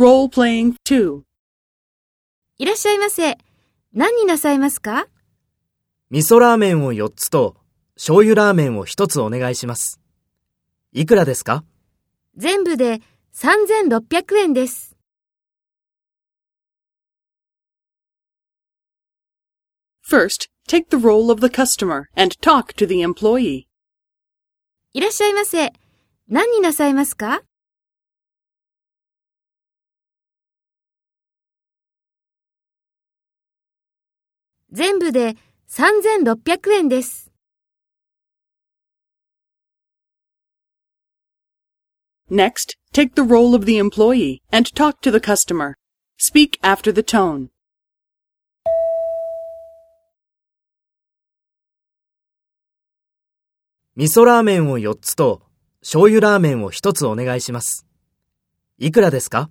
Role playing 2. いらっしゃいませ。何になさいますか？味噌ラーメンを4つと醤油ラーメンを1つお願いします。いくらですか？全部で3600円です。First, take the role of the customer and talk to the employee. いらっしゃいませ。何になさいますか？全部で3600円です。Next, take the role of the employee and talk to the customer. Speak after the tone. 味噌ラーメンを4つと醤油ラーメンを1つお願いします。いくらですか